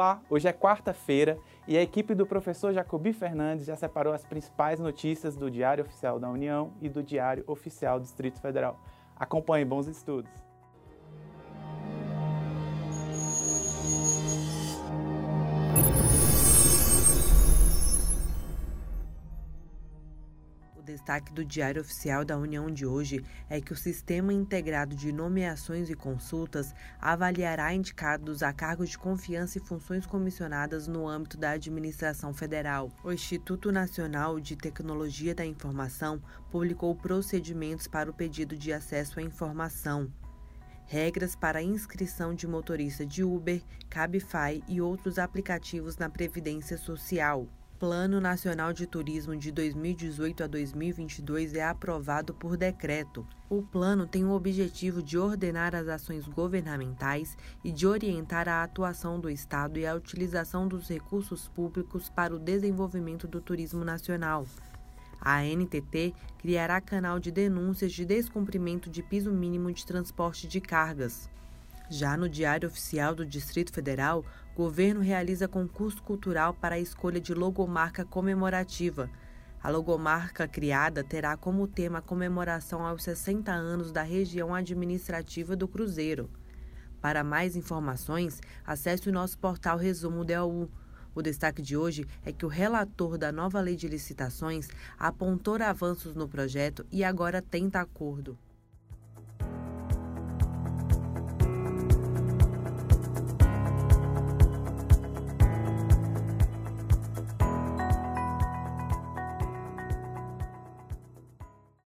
Olá, hoje é quarta-feira e a equipe do professor Jacobi Fernandes já separou as principais notícias do Diário Oficial da União e do Diário Oficial do Distrito Federal. Acompanhe bons estudos. Destaque do Diário Oficial da União de hoje é que o Sistema Integrado de Nomeações e Consultas avaliará indicados a cargos de confiança e funções comissionadas no âmbito da administração federal. O Instituto Nacional de Tecnologia da Informação publicou procedimentos para o pedido de acesso à informação regras para inscrição de motorista de Uber, Cabify e outros aplicativos na Previdência Social. Plano Nacional de Turismo de 2018 a 2022 é aprovado por decreto. O plano tem o objetivo de ordenar as ações governamentais e de orientar a atuação do Estado e a utilização dos recursos públicos para o desenvolvimento do turismo nacional. A NTT criará canal de denúncias de descumprimento de piso mínimo de transporte de cargas. Já no Diário Oficial do Distrito Federal, governo realiza concurso cultural para a escolha de logomarca comemorativa. A logomarca criada terá como tema a comemoração aos 60 anos da região administrativa do Cruzeiro. Para mais informações, acesse o nosso portal Resumo DOU. O destaque de hoje é que o relator da nova lei de licitações apontou avanços no projeto e agora tenta acordo.